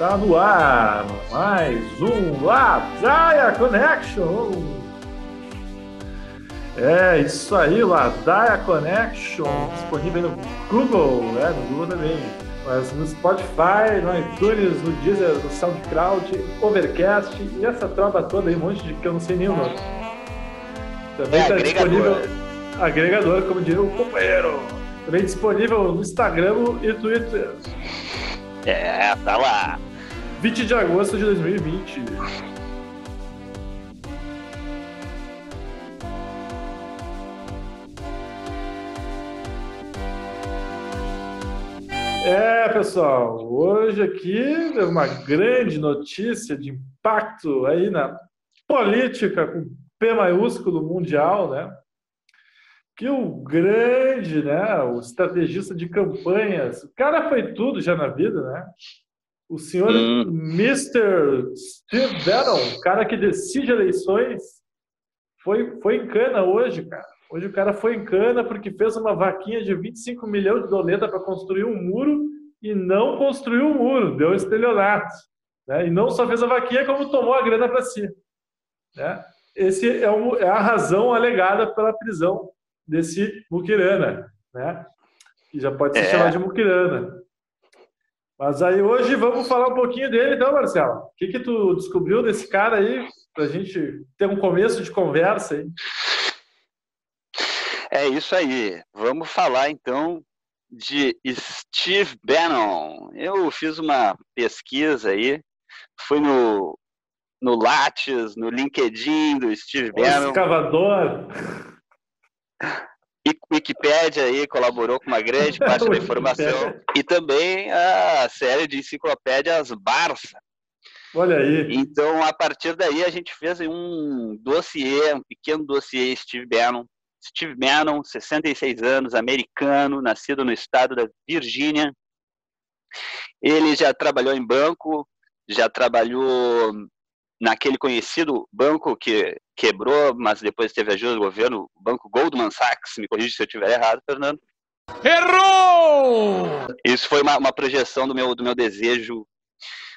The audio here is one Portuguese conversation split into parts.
Tá no ar mais um Ladaia Connection. É isso aí, Ladaia Connection, disponível no Google, é, no Google também, mas no Spotify, no iTunes, no Deezer, no SoundCloud, Overcast e essa tropa toda aí, um monte de que eu não sei nem o nome. Também está É, disponível agregador, como diria o companheiro. Também disponível no Instagram e Twitter. É, tá lá. 20 de agosto de 2020. É, pessoal, hoje aqui é uma grande notícia de impacto aí na política com P maiúsculo mundial, né? Que o grande, né, o estrategista de campanhas, o cara foi tudo já na vida, né? O senhor Hum. Mr. Steve Bannon, o cara que decide eleições, foi, foi em cana hoje, cara. Hoje o cara foi em cana porque fez uma vaquinha de 25 milhões de doleta para construir um muro e não construiu o muro, deu estelionato. Né? E não só fez a vaquinha, como tomou a grana para si. Né? Esse é, um, é a razão alegada pela prisão desse Mukirana, né? que já pode se É. chamar de Mukirana. Mas aí hoje vamos falar um pouquinho dele, então, Marcelo. O que, que tu descobriu desse cara aí, para a gente ter um começo de conversa aí? É isso aí. Vamos falar então de Steve Bannon. Eu fiz uma pesquisa aí, fui no, no Lattes, no LinkedIn do Steve O Bannon, escavador. e Wikipédia aí colaborou com uma grande parte da informação, e também a série de enciclopédias Barça. Olha aí. Então, a partir daí, a gente fez um dossiê, um pequeno dossiê Steve Bannon. Steve Bannon, 66 anos, americano, nascido no estado da Virgínia. Ele já trabalhou em banco, já trabalhou naquele conhecido banco que quebrou, mas depois teve ajuda do governo, o banco Goldman Sachs. Me corrija se eu estiver errado, Fernando. Errou! Isso foi uma, uma projeção do meu, do meu desejo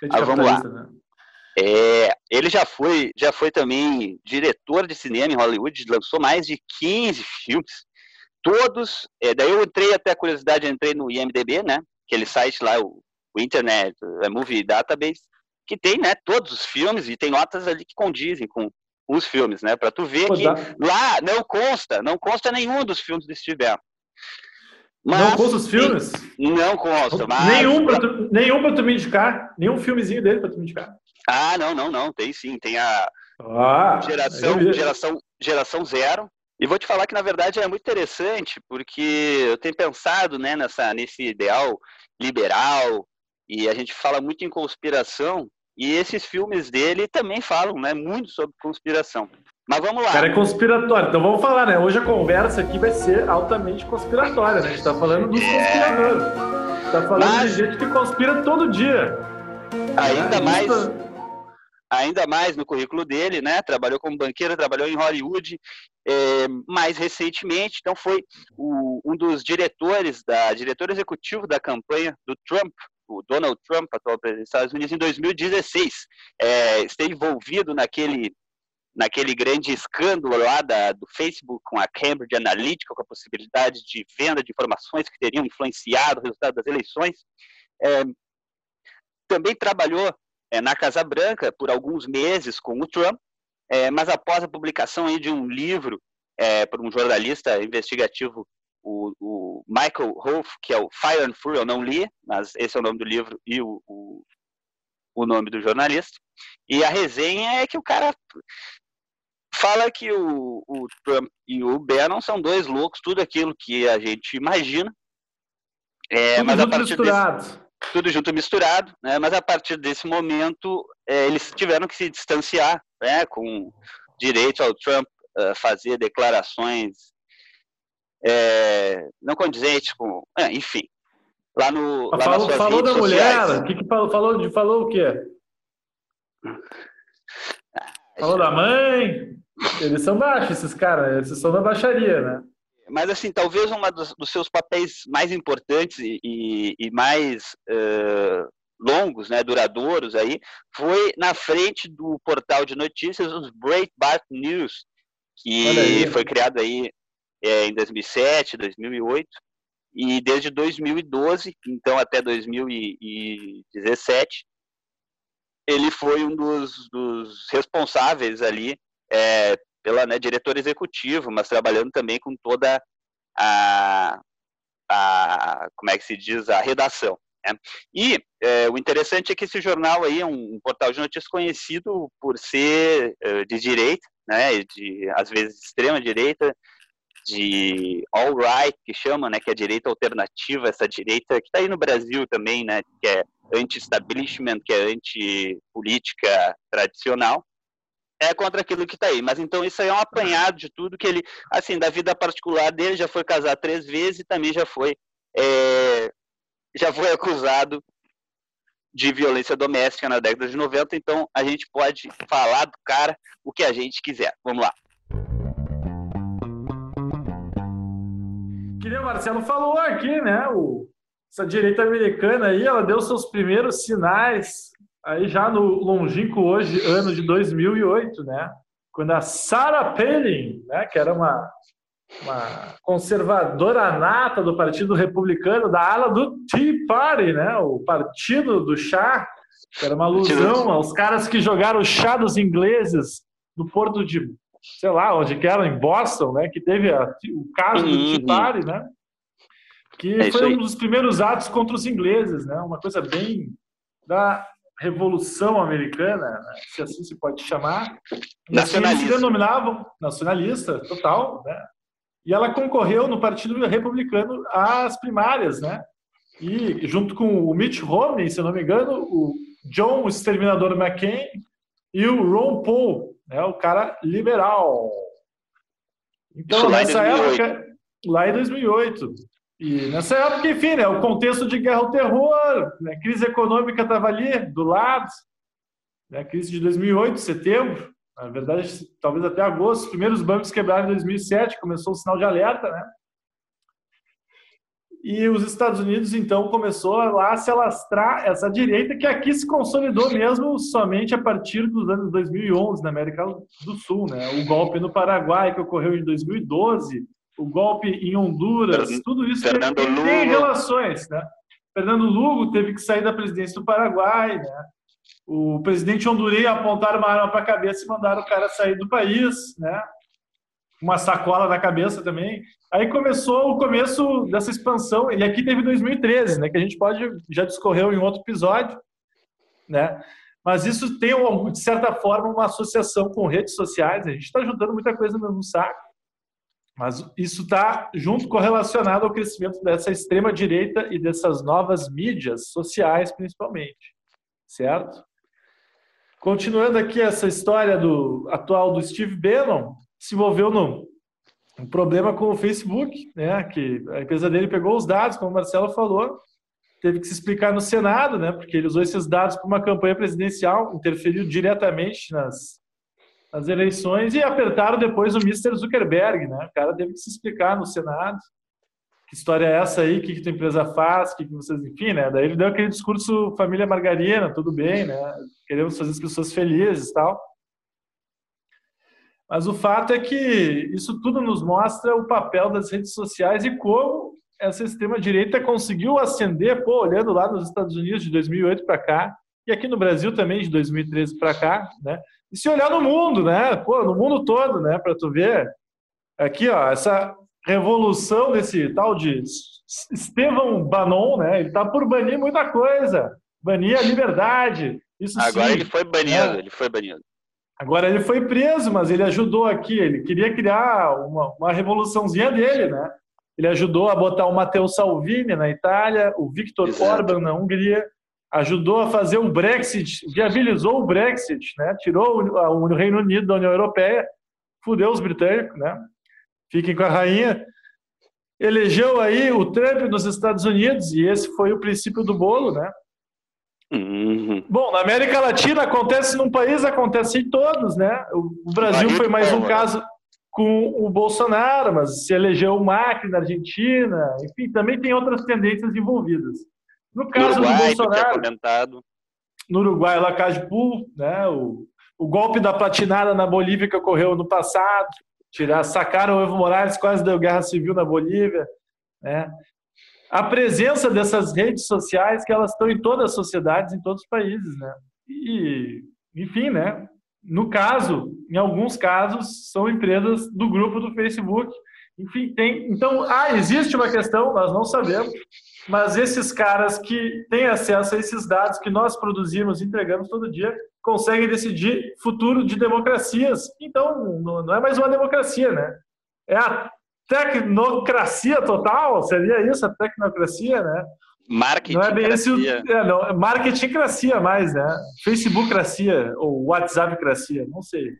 Gente Ah, vamos lá. né? É, ele já foi, já foi também diretor de cinema em Hollywood, lançou mais de 15 filmes, todos. é, daí eu entrei até a curiosidade, entrei no IMDb, né? Aquele site lá, o, o Internet é Movie Database, que tem, né? Todos os filmes e tem notas ali que condizem com os filmes, né? Para tu ver Pô, que dá- lá não consta, não consta nenhum dos filmes do Steve. Não Mas- consta os filmes? Não consta, mas Nenhum pra, tu, nenhum pra tu me indicar? Nenhum filmezinho dele pra tu me indicar? ah, não, não, não, tem sim, tem a Ah, geração, geração, geração zero. E vou te falar que, na verdade, é muito interessante, porque eu tenho pensado né, nessa, nesse ideal liberal, e a gente fala muito em conspiração, e esses filmes dele também falam né, muito sobre conspiração. Mas vamos lá. O cara é conspiratório. Então vamos falar, né? Hoje a conversa aqui vai ser altamente conspiratória, né? A gente tá falando dos É. conspiradores. Tá falando Mas- de gente que conspira todo dia. ainda É, mais isso- ainda mais no currículo dele, né? Trabalhou como banqueiro, trabalhou em Hollywood, é, mais recentemente, então foi o- um dos diretores da diretor executivo da campanha do Trump, o Donald Trump, atual presidente dos Estados Unidos, em 2016. É, esteve envolvido naquele naquele grande escândalo lá da, do Facebook com a Cambridge Analytica, com a possibilidade de venda de informações que teriam influenciado o resultado das eleições. É, também trabalhou é, na Casa Branca por alguns meses com o Trump, é, mas após a publicação de um livro é, por um jornalista investigativo, o, o Michael Hove, que é o Fire and Fury, eu não li, mas esse é o nome do livro e o, o, o nome do jornalista. E a resenha é que o cara fala que o, o Trump e o Bannon são dois loucos, tudo aquilo que a gente imagina. É, Tudo mas a junto partir desse, misturado. tudo junto misturado, né? mas a partir desse momento é, eles tiveram que se distanciar, né? com direito ao Trump uh, fazer declarações é, não condizentes com, é, enfim, lá no lá Falou, falou da mulher. O que, que falou? Falou, de, falou o quê? Falou da mãe. Eles são baixos, esses caras. Esses são da baixaria, né? Mas, assim, talvez um dos, dos, seus papéis mais importantes e, e, e mais uh, longos, né, duradouros aí, foi na frente do portal de notícias, os Breitbart News, que foi criado aí é, em 2007, 2008, e desde 2012, então até 2017, ele foi um dos, dos responsáveis ali é, pela né, diretor executivo, mas trabalhando também com toda a, a como é que se diz a redação. Né? E é, o interessante é que esse jornal aí é um, um portal de notícias conhecido por ser é, de direita, né, de às vezes extrema direita, de all right que chama, né, que é a direita alternativa, essa direita que está aí no Brasil também, né, que é anti-establishment, que é anti-política tradicional, é contra aquilo que está aí. Mas então isso aí é um apanhado de tudo que ele, assim, da vida particular dele, já foi casado três vezes e também já foi, é, já foi acusado de violência doméstica na década de 90, então a gente pode falar do cara o que a gente quiser. Vamos lá. Nem o Marcelo falou aqui, né? O, essa direita americana aí, ela deu seus primeiros sinais aí já no longínquo hoje, ano de 2008, né? Quando a Sarah Palin, né, que era uma, uma conservadora nata do Partido Republicano, da ala do Tea Party, né? O partido do chá, que era uma alusão aos caras que jogaram chá dos ingleses no porto de, sei lá, onde que era, em Boston, né? Que teve a, o caso do uhum. Party, né? que é foi um dos primeiros atos contra os ingleses, né? Uma coisa bem da Revolução Americana, né? se assim se pode chamar. Nacionalista. Eles se denominavam nacionalista, total, né? E ela concorreu no Partido Republicano às primárias, né? E junto com o Mitch Romney, se não me engano, o John o Exterminador McCain e o Ron Paul, né? O cara liberal. Então, nessa época, lá em 2008, e nessa época, enfim, né, o contexto de guerra ao terror, né, crise econômica estava ali, do lado, né, crise de 2008, setembro, na verdade, talvez até agosto, os primeiros bancos quebraram em 2007, começou o sinal de alerta, né? E os Estados Unidos, então, começou lá a se alastrar essa direita que aqui se consolidou mesmo somente a partir dos anos 2011 na América do Sul, né? O golpe no Paraguai que ocorreu em 2012, o golpe em Honduras, tudo isso tem, tem, relações, né? Fernando Lugo teve que sair da presidência do Paraguai, né? O presidente hondurenho apontaram uma arma para a cabeça e mandaram o cara sair do país, né? Uma sacola na cabeça também. Aí começou o começo dessa expansão, e aqui teve 2013, né? Que a gente pode, já discorreu em outro episódio, né? Mas isso tem, de certa forma, uma associação com redes sociais. A gente está juntando muita coisa no saco. Mas isso está junto correlacionado ao crescimento dessa extrema direita e dessas novas mídias sociais, principalmente, certo? Continuando aqui essa história do atual do Steve Bannon, se envolveu no um problema com o Facebook, né? Que a empresa dele pegou os dados, como o Marcelo falou, teve que se explicar no Senado, né? Porque ele usou esses dados para uma campanha presidencial, interferiu diretamente nas as eleições e apertaram depois o Mr. Zuckerberg, né? O cara teve que se explicar no Senado. Que história é essa aí? O que, que tua empresa faz? Que, que vocês, enfim, né? Daí ele deu aquele discurso família margarina, tudo bem, né? Queremos fazer as pessoas felizes e tal. Mas o fato é que isso tudo nos mostra o papel das redes sociais e como essa extrema direita conseguiu ascender, pô, olhando lá nos Estados Unidos de 2008 para cá e aqui no Brasil também de 2013 para cá, né? E se olhar no mundo, né? Pô, no mundo todo, né? Para tu ver aqui, ó, essa revolução desse tal de Estevão Bannon, né? Ele tá por banir muita coisa, banir a liberdade. Isso Agora sim, ele foi banido, né? ele foi banido. Agora ele foi preso, mas ele ajudou aqui. Ele queria criar uma, uma revoluçãozinha dele, né? Ele ajudou a botar o Matteo Salvini na Itália, o Viktor Orban na Hungria, ajudou a fazer o Brexit, viabilizou o Brexit, né? tirou o, Reino Unido da União Europeia, fudeu os britânicos, né? fiquem com a rainha. Elegeu aí o Trump nos Estados Unidos, e esse foi o princípio do bolo, né? Uhum. Bom, na América Latina acontece num país, acontece em todos, né? O Brasil foi mais um caso com o Bolsonaro, mas se elegeu o Macri na Argentina, enfim, também tem outras tendências envolvidas. No caso no Uruguai, do Bolsonaro, no Uruguai, lá Cajpu, né? O, o golpe da platinada na Bolívia que ocorreu no passado, tirar, sacaram o Evo Morales, quase deu guerra civil na Bolívia, né? A presença dessas redes sociais que elas estão em todas as sociedades, em todos os países, né? E, enfim, né? No caso, em alguns casos, são empresas do grupo do Facebook. Enfim, tem. Então, ah, existe uma questão, nós não sabemos, mas esses caras que têm acesso a esses dados que nós produzimos e entregamos todo dia conseguem decidir futuro de democracias. Então, não é mais uma democracia, né? É a tecnocracia total, seria isso, a tecnocracia, né? Marketing. Não é bem esse o, é, não, é marketingcracia mais, né? Facebookcracia ou WhatsAppcracia, não sei.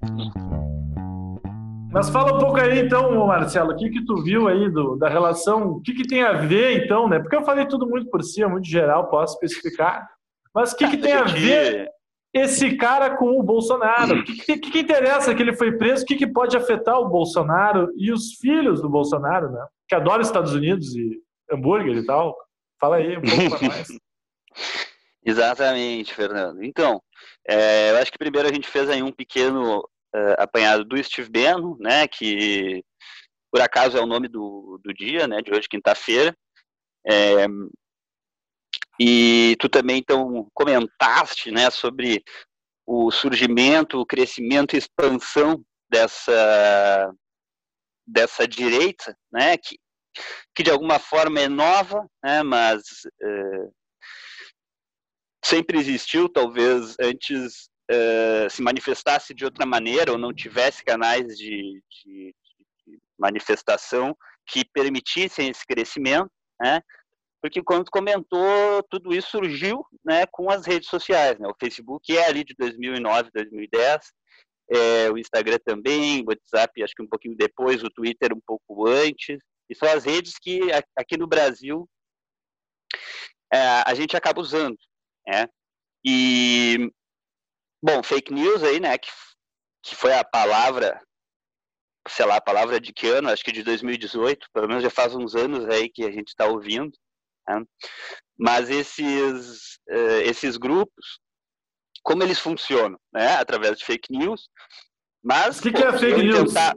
Mas fala um pouco aí então, Marcelo, o que que tu viu aí do, da relação, o que que tem a ver então, né? Porque eu falei tudo muito por cima, muito geral, posso especificar. Mas o que que tem a ver esse cara com o Bolsonaro? O que, que, que, interessa que ele foi preso? O que, que pode afetar o Bolsonaro e os filhos do Bolsonaro, né? Que adoram Estados Unidos e hambúrguer e tal. Fala aí um pouco nós. Exatamente, Fernando. Então, é, eu acho que primeiro a gente fez aí um pequeno uh, apanhado do Steve Bannon, né, que por acaso é o nome do, do dia, né, de hoje, quinta-feira. É, e tu também, então, comentaste, né, sobre o surgimento, o crescimento e expansão dessa, dessa direita, né, que que de alguma forma é nova, né, mas é, sempre existiu, talvez antes é, se manifestasse de outra maneira ou não tivesse canais de, de, de manifestação que permitissem esse crescimento, né? Porque quando comentou, tudo isso surgiu, né, com as redes sociais, né? O Facebook é ali de 2009, 2010, é, o Instagram também, o WhatsApp acho que um pouquinho depois, o Twitter um pouco antes, e são as redes que aqui no Brasil é, a gente acaba usando, né? E bom, fake news aí, né? Que, que foi a palavra, sei lá, a palavra de que ano? Acho que de 2018, pelo menos já faz uns anos aí que a gente está ouvindo. Né? Mas esses uh, esses grupos, como eles funcionam, né? Através de fake news. Mas o que, que é fake news? Tentar...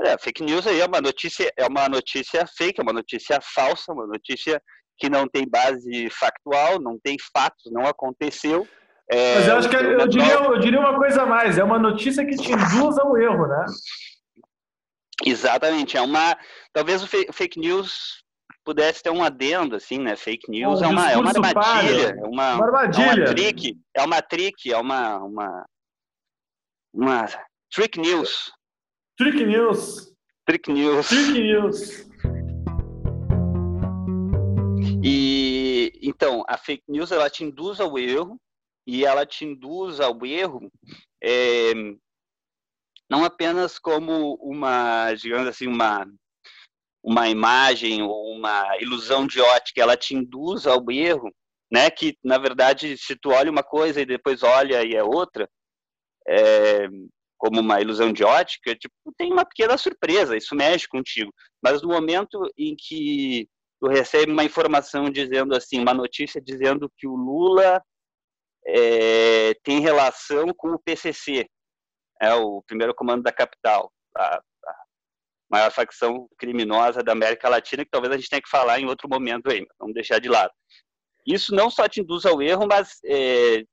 É, fake news aí é uma notícia, é uma notícia fake, é uma notícia falsa, uma notícia que não tem base factual, não tem fatos, não aconteceu. É, Mas eu acho que é, eu diria, eu diria uma coisa a mais, é uma notícia que te induz ao erro, né? Exatamente, é uma. Talvez o fake news pudesse ter um adendo, assim, né? Fake news um é, uma, é uma armadilha, é uma, uma armadilha. É uma trick, é uma trick, é uma, uma, uma trick news. Trick News. Trick News. Trick News. E então, a fake news ela te induz ao erro e ela te induz ao erro é, não apenas como uma, digamos assim, uma uma imagem ou uma ilusão de ótica, ela te induz ao erro, né? Que na verdade, se tu olha uma coisa e depois olha e é outra, é, como uma ilusão de ótica, tipo, tem uma pequena surpresa, isso mexe contigo. Mas no momento em que tu recebe uma informação dizendo assim, uma notícia dizendo que o Lula é, tem relação com o PCC, é o primeiro comando da capital, a, maior facção criminosa da América Latina, que talvez a gente tenha que falar em outro momento aí, vamos deixar de lado. Isso não só te induz ao erro, mas é,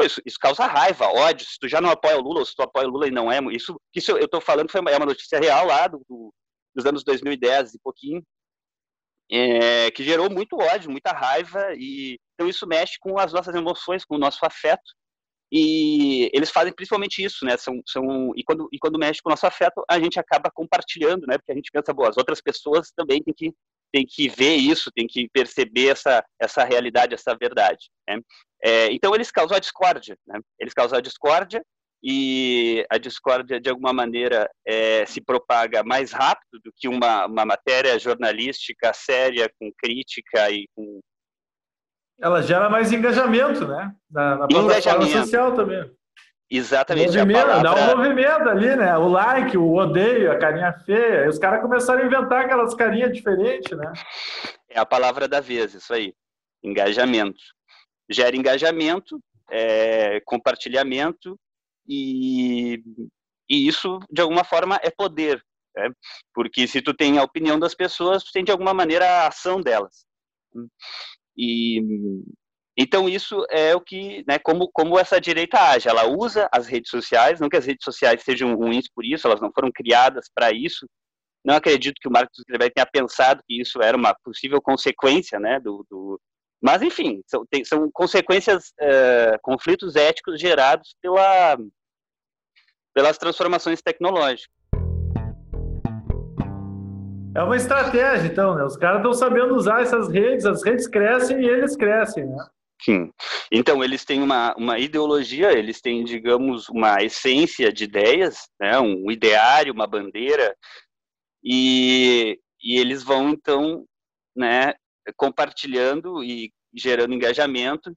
Pô, isso, isso, causa raiva, ódio. Se tu já não apoia o Lula, ou se tu apoia o Lula e não é. Isso, isso eu estou falando foi uma, é uma notícia real lá do, do, dos anos 2010 e pouquinho, é, que gerou muito ódio, muita raiva. e Então isso mexe com as nossas emoções, com o nosso afeto. E eles fazem principalmente isso, né? São, são, e, quando, e quando mexe com o nosso afeto, a gente acaba compartilhando, né? Porque a gente pensa, boa, as outras pessoas também têm que tem que ver isso, tem que perceber essa, essa realidade, essa verdade. Né? É, então eles causam a discórdia, né? eles causam a discórdia e a discórdia de alguma maneira é, se propaga mais rápido do que uma, uma matéria jornalística séria, com crítica e com... Ela gera mais engajamento, né? Na, na plataforma social também. Exatamente. Movimento, palavra... Dá um movimento ali, né? O like, o odeio, a carinha feia. E os caras começaram a inventar aquelas carinhas diferentes, né? É a palavra da vez, isso aí. engajamento. Gera engajamento, é, compartilhamento e, e isso, de alguma forma, é poder. Né? Porque se tu tem a opinião das pessoas, tu tem, de alguma maneira, a ação delas. E, então, isso é o que, né, como, como essa direita age. Ela usa as redes sociais, não que as redes sociais sejam ruins por isso, elas não foram criadas para isso. Não acredito que o Marcos Zuckerberg tenha pensado que isso era uma possível consequência né, do, do mas, enfim, são, tem, são consequências, é, conflitos éticos gerados pela, pelas transformações tecnológicas. É uma estratégia, então, né? Os caras estão sabendo usar essas redes, as redes crescem e eles crescem, né? Sim. Então, eles têm uma, uma ideologia, eles têm, digamos, uma essência de ideias, né? um ideário, uma bandeira, e, e eles vão, então, né, compartilhando e gerando engajamento,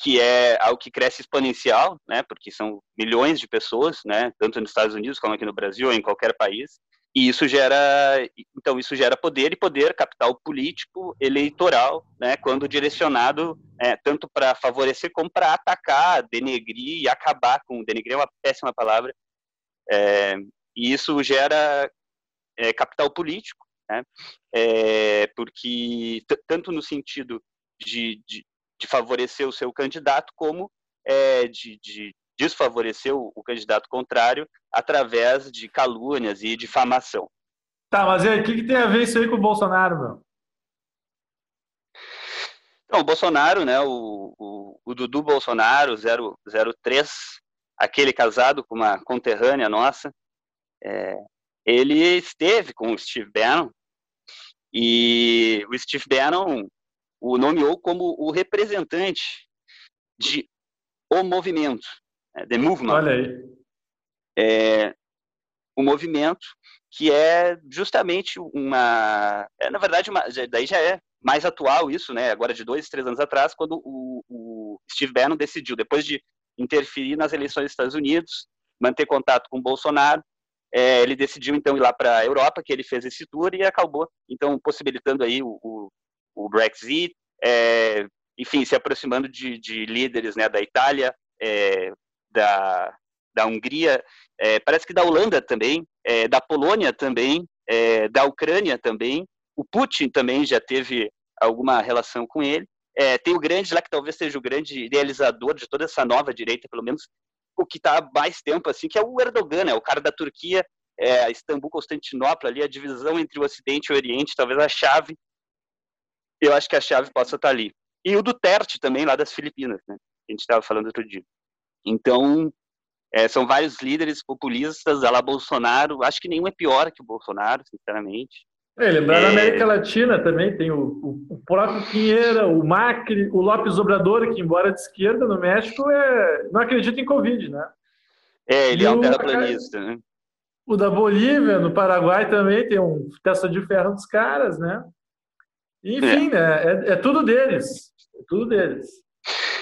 que é algo que cresce exponencial, né, porque são milhões de pessoas, né, tanto nos Estados Unidos como aqui no Brasil ou em qualquer país, e isso gera, então isso gera poder e poder capital político, eleitoral, né, quando direcionado é, tanto para favorecer como para atacar, denegrir e acabar com, denegrir é uma péssima palavra, é, e isso gera é, capital político, né, é, porque tanto no sentido de, de, de favorecer o seu candidato, como é, de, de desfavorecer o, candidato contrário através de calúnias e difamação. Tá, mas o que, que, tem a ver isso aí com o Bolsonaro, meu? Então, o Bolsonaro, né, o, o, o Dudu Bolsonaro, 003, aquele casado com uma conterrânea nossa, é, ele esteve com o Steve Bannon e o Steve Bannon o nomeou como o representante de o movimento, the movement. Olha aí. É, o movimento que é justamente uma, é, na verdade, uma, daí já é mais atual isso, né? Agora de dois, três anos atrás, quando o, o Steve Bannon decidiu, depois de interferir nas eleições dos Estados Unidos, manter contato com Bolsonaro, é, ele decidiu então ir lá para a Europa, que ele fez esse tour e acabou então possibilitando aí o, o, o Brexit, é, enfim, se aproximando de, de, líderes né, da Itália, é, da, da Hungria, é, parece que da Holanda também, é, da Polônia também, é, da Ucrânia também. O Putin também já teve alguma relação com ele. É, tem o grande lá que talvez seja o grande idealizador de toda essa nova direita, pelo menos o que está há mais tempo assim, que é o Erdogan, é o cara da Turquia, é, Istambul, Constantinopla, ali a divisão entre o Ocidente e o Oriente, talvez a chave eu acho que a chave possa estar ali. E o Duterte também, lá das Filipinas, né? A gente estava falando outro dia. Então, é, são vários líderes populistas, a lá Bolsonaro. Acho que nenhum é pior que o Bolsonaro, sinceramente. É, lembrar é... na América Latina também tem o, o, o, próprio Pinheira, o Macri, o Lopes Obrador, que embora de esquerda no México é, não acredita em Covid, né? É, ele e é um terraplanista, né? O da Bolívia, no Paraguai também tem um testa de ferro dos caras, né? Enfim, é. né? É, é, tudo deles. É tudo deles.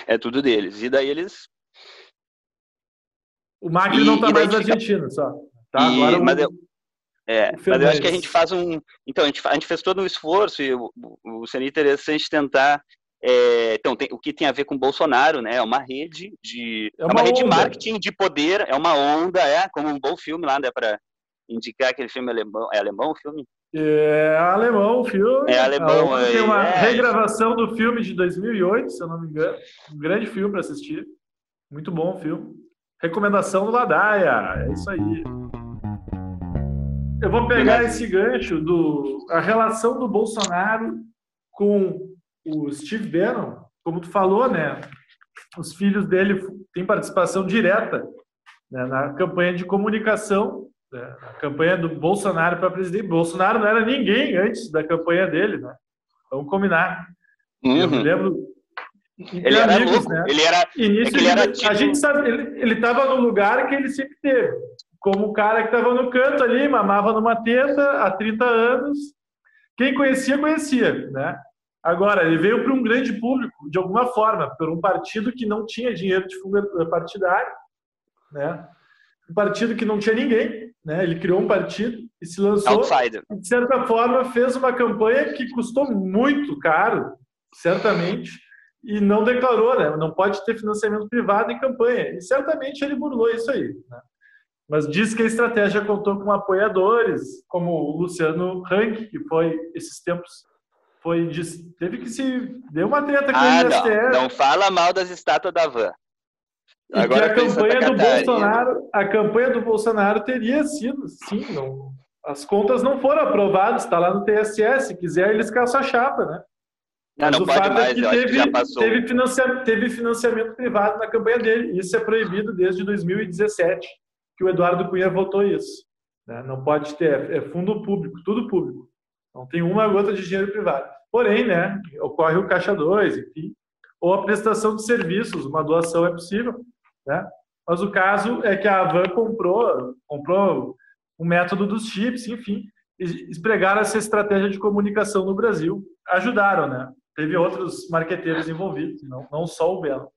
É tudo deles. E daí eles. O Macri e, não está mais na Argentina, só. Tá? E, Agora mas, eu, é, mas eu acho que a gente faz um. Então, a gente, a gente fez todo um esforço e o, o, seria interessante tentar. É, então, tem, o que tem a ver com o Bolsonaro, né? É uma rede de. É uma, é uma rede de marketing de poder, é uma onda, é como um bom filme lá, né? Para indicar aquele filme alemão. É alemão o filme? É alemão o filme. É alemão. É, tem uma é... regravação do filme de 2008, se eu não me engano. Um grande filme para assistir. Muito bom o filme. Recomendação do Ladaia. É isso aí. Eu vou pegar esse gancho do a relação do Bolsonaro com o Steve Bannon, como tu falou, né? Os filhos dele têm participação direta né, na campanha de comunicação né, a campanha do Bolsonaro para presidente. Bolsonaro não era ninguém antes da campanha dele, né? Vamos combinar. Uhum. Eu me lembro. Ele era amigos, louco. Né? Ele era. Início é ele era tipo... A gente sabe, ele estava no lugar que ele sempre teve. Como o cara que estava no canto ali, mamava numa teta há 30 anos. Quem conhecia, conhecia, né? Agora, ele veio para um grande público, de alguma forma, por um partido que não tinha dinheiro de fundo partidário, né? Um partido que não tinha ninguém, né? Ele criou um partido e se lançou. Outsider. De certa forma, fez uma campanha que custou muito caro certamente, e não declarou, né? Não pode ter financiamento privado em campanha. E certamente ele burlou isso aí. Né? Mas diz que a estratégia contou com apoiadores, como o Luciano Rank, que foi esses tempos foi teve que se deu uma treta com ah, o MSTF. Não, não fala mal das estátuas da van. E Agora a campanha do Bolsonaro, a campanha do Bolsonaro teria sido, sim, não, as contas não foram aprovadas, está lá no TSE, se quiser eles caçam a chapa, né? Não, Mas não o fato mais, é que teve, que teve, financiamento, teve financiamento privado na campanha dele. Isso é proibido desde 2017, que o Eduardo Cunha votou isso. Né? Não pode ter, é fundo público, tudo público. Não tem uma gota de dinheiro privado. Porém, né, ocorre o caixa 2, enfim, ou a prestação de serviços, uma doação é possível, né? Mas o caso é que a Avan comprou, comprou o método dos chips, enfim, espregaram essa estratégia de comunicação no Brasil. Ajudaram, né? Teve outros marqueteiros envolvidos, não, não só o Belo.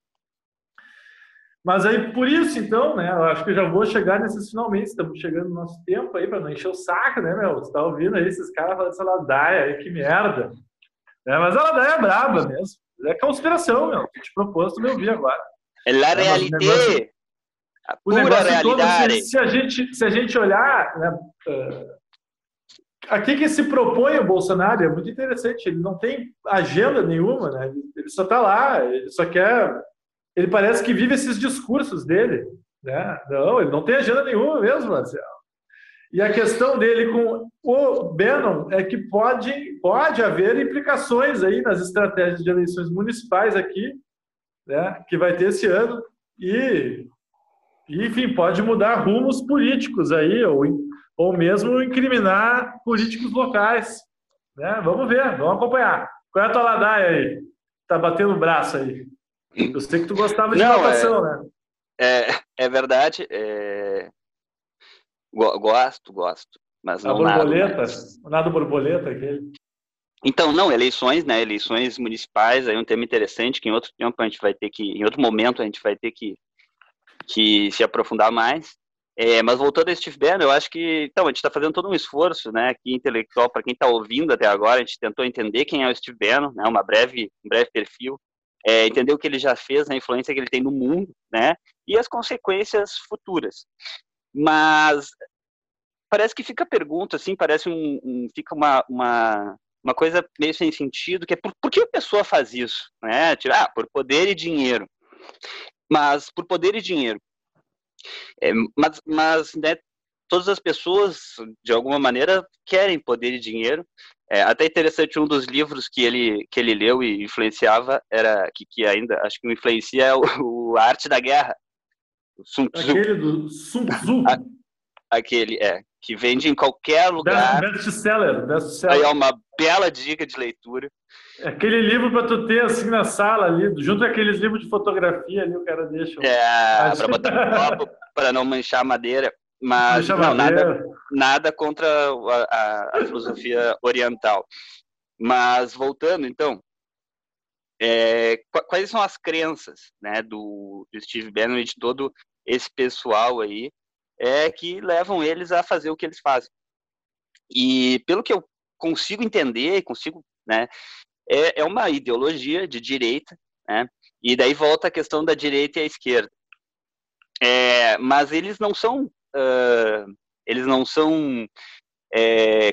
Mas aí, por isso, então, né, eu acho que eu já vou chegar nesses finalmente, estamos chegando no nosso tempo aí, para não encher o saco, né, meu? Você tá ouvindo aí esses caras falando essa ladaia aí, que merda. É, mas a ladaia é braba mesmo. É conspiração, meu. Que te propôs, tu me ouvir agora. É a é, realidade. A pura realidade. Todo, se, se, a gente, se a gente olhar, né, uh, aqui que se propõe o Bolsonaro é muito interessante. Ele não tem agenda nenhuma, né? Ele só está lá, ele só quer ele parece que vive esses discursos dele. Né? Não, ele não tem agenda nenhuma mesmo, Marcelo. E a questão dele com o Bannon é que pode, pode haver implicações aí nas estratégias de eleições municipais aqui, né, que vai ter esse ano, e, enfim, pode mudar rumos políticos aí, ou, ou mesmo incriminar políticos locais. Né? Vamos ver, vamos acompanhar. Qual é a tua ladaia aí? Tá batendo o braço aí. Eu sei que tu gostava de Não, natação, é, né? É, é verdade. É... Gosto, gosto. Mas A borboleta? Nada, mas... nada borboleta aquele. Então, não, eleições, né? Eleições municipais, aí é um tema interessante que em outro tempo a gente vai ter que, em outro momento a gente vai ter que, que se aprofundar mais. É, mas voltando a Steve Bannon, eu acho que, então, a gente está fazendo todo um esforço, né, aqui intelectual, para quem está ouvindo até agora, a gente tentou entender quem é o Steve Bannon, né, uma breve, um breve perfil, é, entender o que ele já fez, a influência que ele tem no mundo, né? E as consequências futuras. Mas parece que fica a pergunta, assim, parece um, um fica uma, uma, uma coisa meio sem sentido, que é por, por que a pessoa faz isso, né? Tipo, ah, por poder e dinheiro. Mas por poder e dinheiro. É, mas, mas né, todas as pessoas, de alguma maneira, querem poder e dinheiro, é, até interessante, um dos livros que ele, que ele leu e influenciava era, que, que ainda acho que influencia é o, o A Arte da Guerra. Sun Tzu. Aquele do Sun Tzu. aquele, é, que vende em qualquer lugar. Best-seller, best-seller. Aí é uma bela dica de leitura. Aquele livro para tu ter assim na sala ali, junto aqueles livros de fotografia ali, o cara deixa. É, para botar no copo, para não manchar a madeira. Mas não, nada, nada contra a, a, a, filosofia oriental. Mas voltando, então, é, quais são as crenças né, do, do Steve Bannon e de todo esse pessoal aí é, que levam eles a fazer o que eles fazem? E pelo que eu consigo entender, consigo, né, é, é uma ideologia de direita, né, e daí volta a questão da direita e a esquerda. É, mas eles não são uh, eles não são é,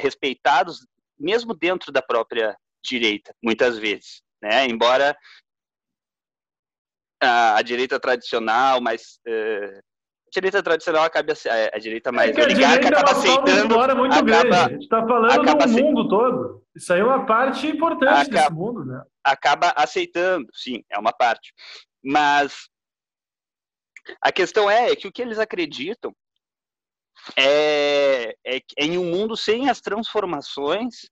respeitados mesmo dentro da própria direita, muitas vezes, né? Embora a, a direita tradicional, mas uh, a direita tradicional acaba a, a direita mais é oligarca acaba aceitando, muito acaba, grande. A gente está falando do mundo todo. Isso aí é uma parte importante acaba, desse mundo, né? Acaba aceitando, sim, é uma parte. Mas a questão é, é que o que eles acreditam é, é, é em um mundo sem as transformações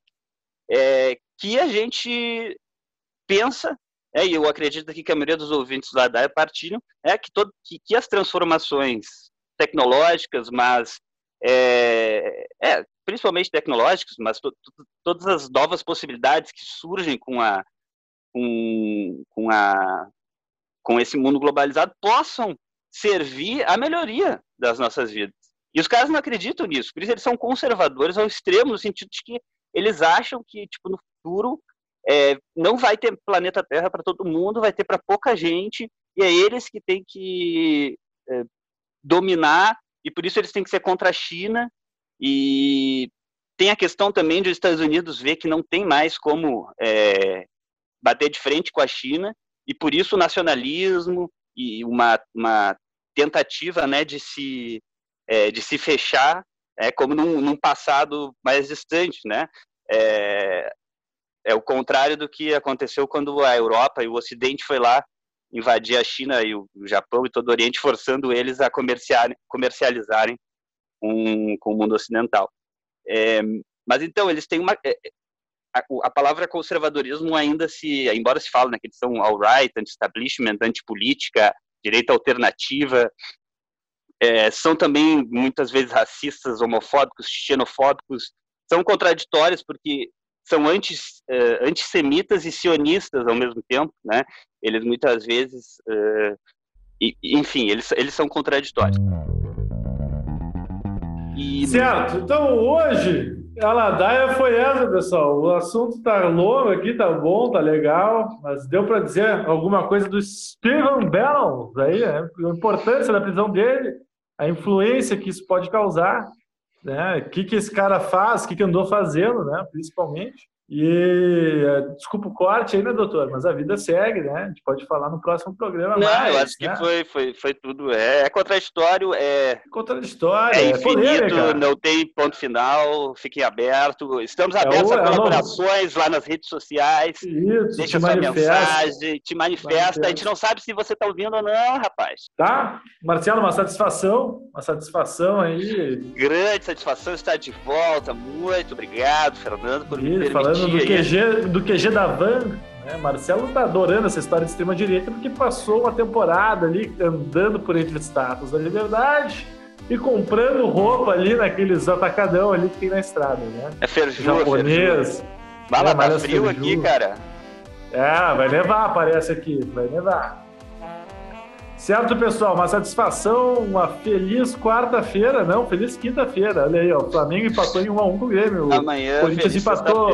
é, que a gente pensa, é, e eu acredito aqui que a maioria dos ouvintes da DAE partilham, é que, todo, que, que as transformações tecnológicas, mas é, é, principalmente tecnológicas, mas to, to, todas as novas possibilidades que surgem com a com, com a com esse mundo globalizado possam servir à melhoria das nossas vidas. E os caras não acreditam nisso, por isso eles são conservadores ao extremo, no sentido de que eles acham que, tipo, no futuro é, não vai ter planeta Terra para todo mundo, vai ter para pouca gente, e é eles que têm que é, dominar, e por isso eles têm que ser contra a China, e tem a questão também dos Estados Unidos ver que não tem mais como é, bater de frente com a China, e por isso o nacionalismo e uma, uma tentativa né, de, se, é, de se fechar, é, como num, num passado mais distante. Né? É, é o contrário do que aconteceu quando a Europa e o Ocidente foi lá invadir a China e o Japão e todo o Oriente, forçando eles a comercializarem com, com o mundo ocidental. É, mas então, eles têm uma. É, a, a, palavra conservadorismo ainda se, embora se fale né, que eles são alt-right, anti-establishment, anti-política, direita alternativa, é, são também muitas vezes racistas, homofóbicos, xenofóbicos, são contraditórios porque são antis, uh, antissemitas e sionistas ao mesmo tempo, né? Eles muitas vezes, uh, e, enfim, eles, eles são contraditórios. E... Certo. Então hoje a ladaia foi essa, pessoal. O assunto tá longo aqui, tá bom, tá legal, mas deu para dizer alguma coisa do Stephen Bannon aí, a importância da prisão dele, a influência que isso pode causar né? O que, que esse cara faz, o que, que andou fazendo, né? Principalmente. E desculpa o corte aí, né, doutor? Mas a vida segue, né? A gente pode falar no próximo programa. Não, mais, eu acho né? que foi, foi, foi tudo. É, é contraditório, é. Contraditório, é, é infinito, é não tem ponto final, fiquem abertos. Estamos abertos é, a colaborações lá nas redes sociais. Isso, deixa sua manifesta. mensagem, te manifesta. manifesta. A gente não sabe se você está ouvindo ou não, rapaz. Tá? Marcelo, uma satisfação, uma satisfação aí. Grande satisfação estar de volta. Muito obrigado, Fernando, por Isso, me permitir. Falando do QG, do QG da Van, né? Marcelo tá adorando essa história de extrema-direita porque passou uma temporada ali andando por entre os estátuas da liberdade e comprando roupa ali naqueles atacadão ali que tem na estrada, né? É ferju, japonês. Bala, é, tá frio aqui, cara. É, vai levar, parece aqui, vai levar. Certo, pessoal? Uma satisfação, uma feliz quarta-feira, não, feliz quinta-feira. Olha aí, ó, o Flamengo empatou em 1 a 1 com o Grêmio. Amanhã, Corinthians empatou.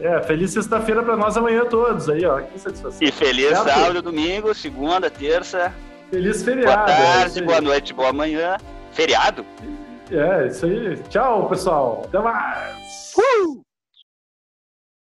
É, feliz sexta-feira para nós amanhã todos aí, ó. Que satisfação. E feliz certo? sábado, domingo, segunda, terça. Feliz feriado. Boa tarde, é boa noite, boa manhã. Feriado? É, isso aí. Tchau, pessoal. Até mais. Uh!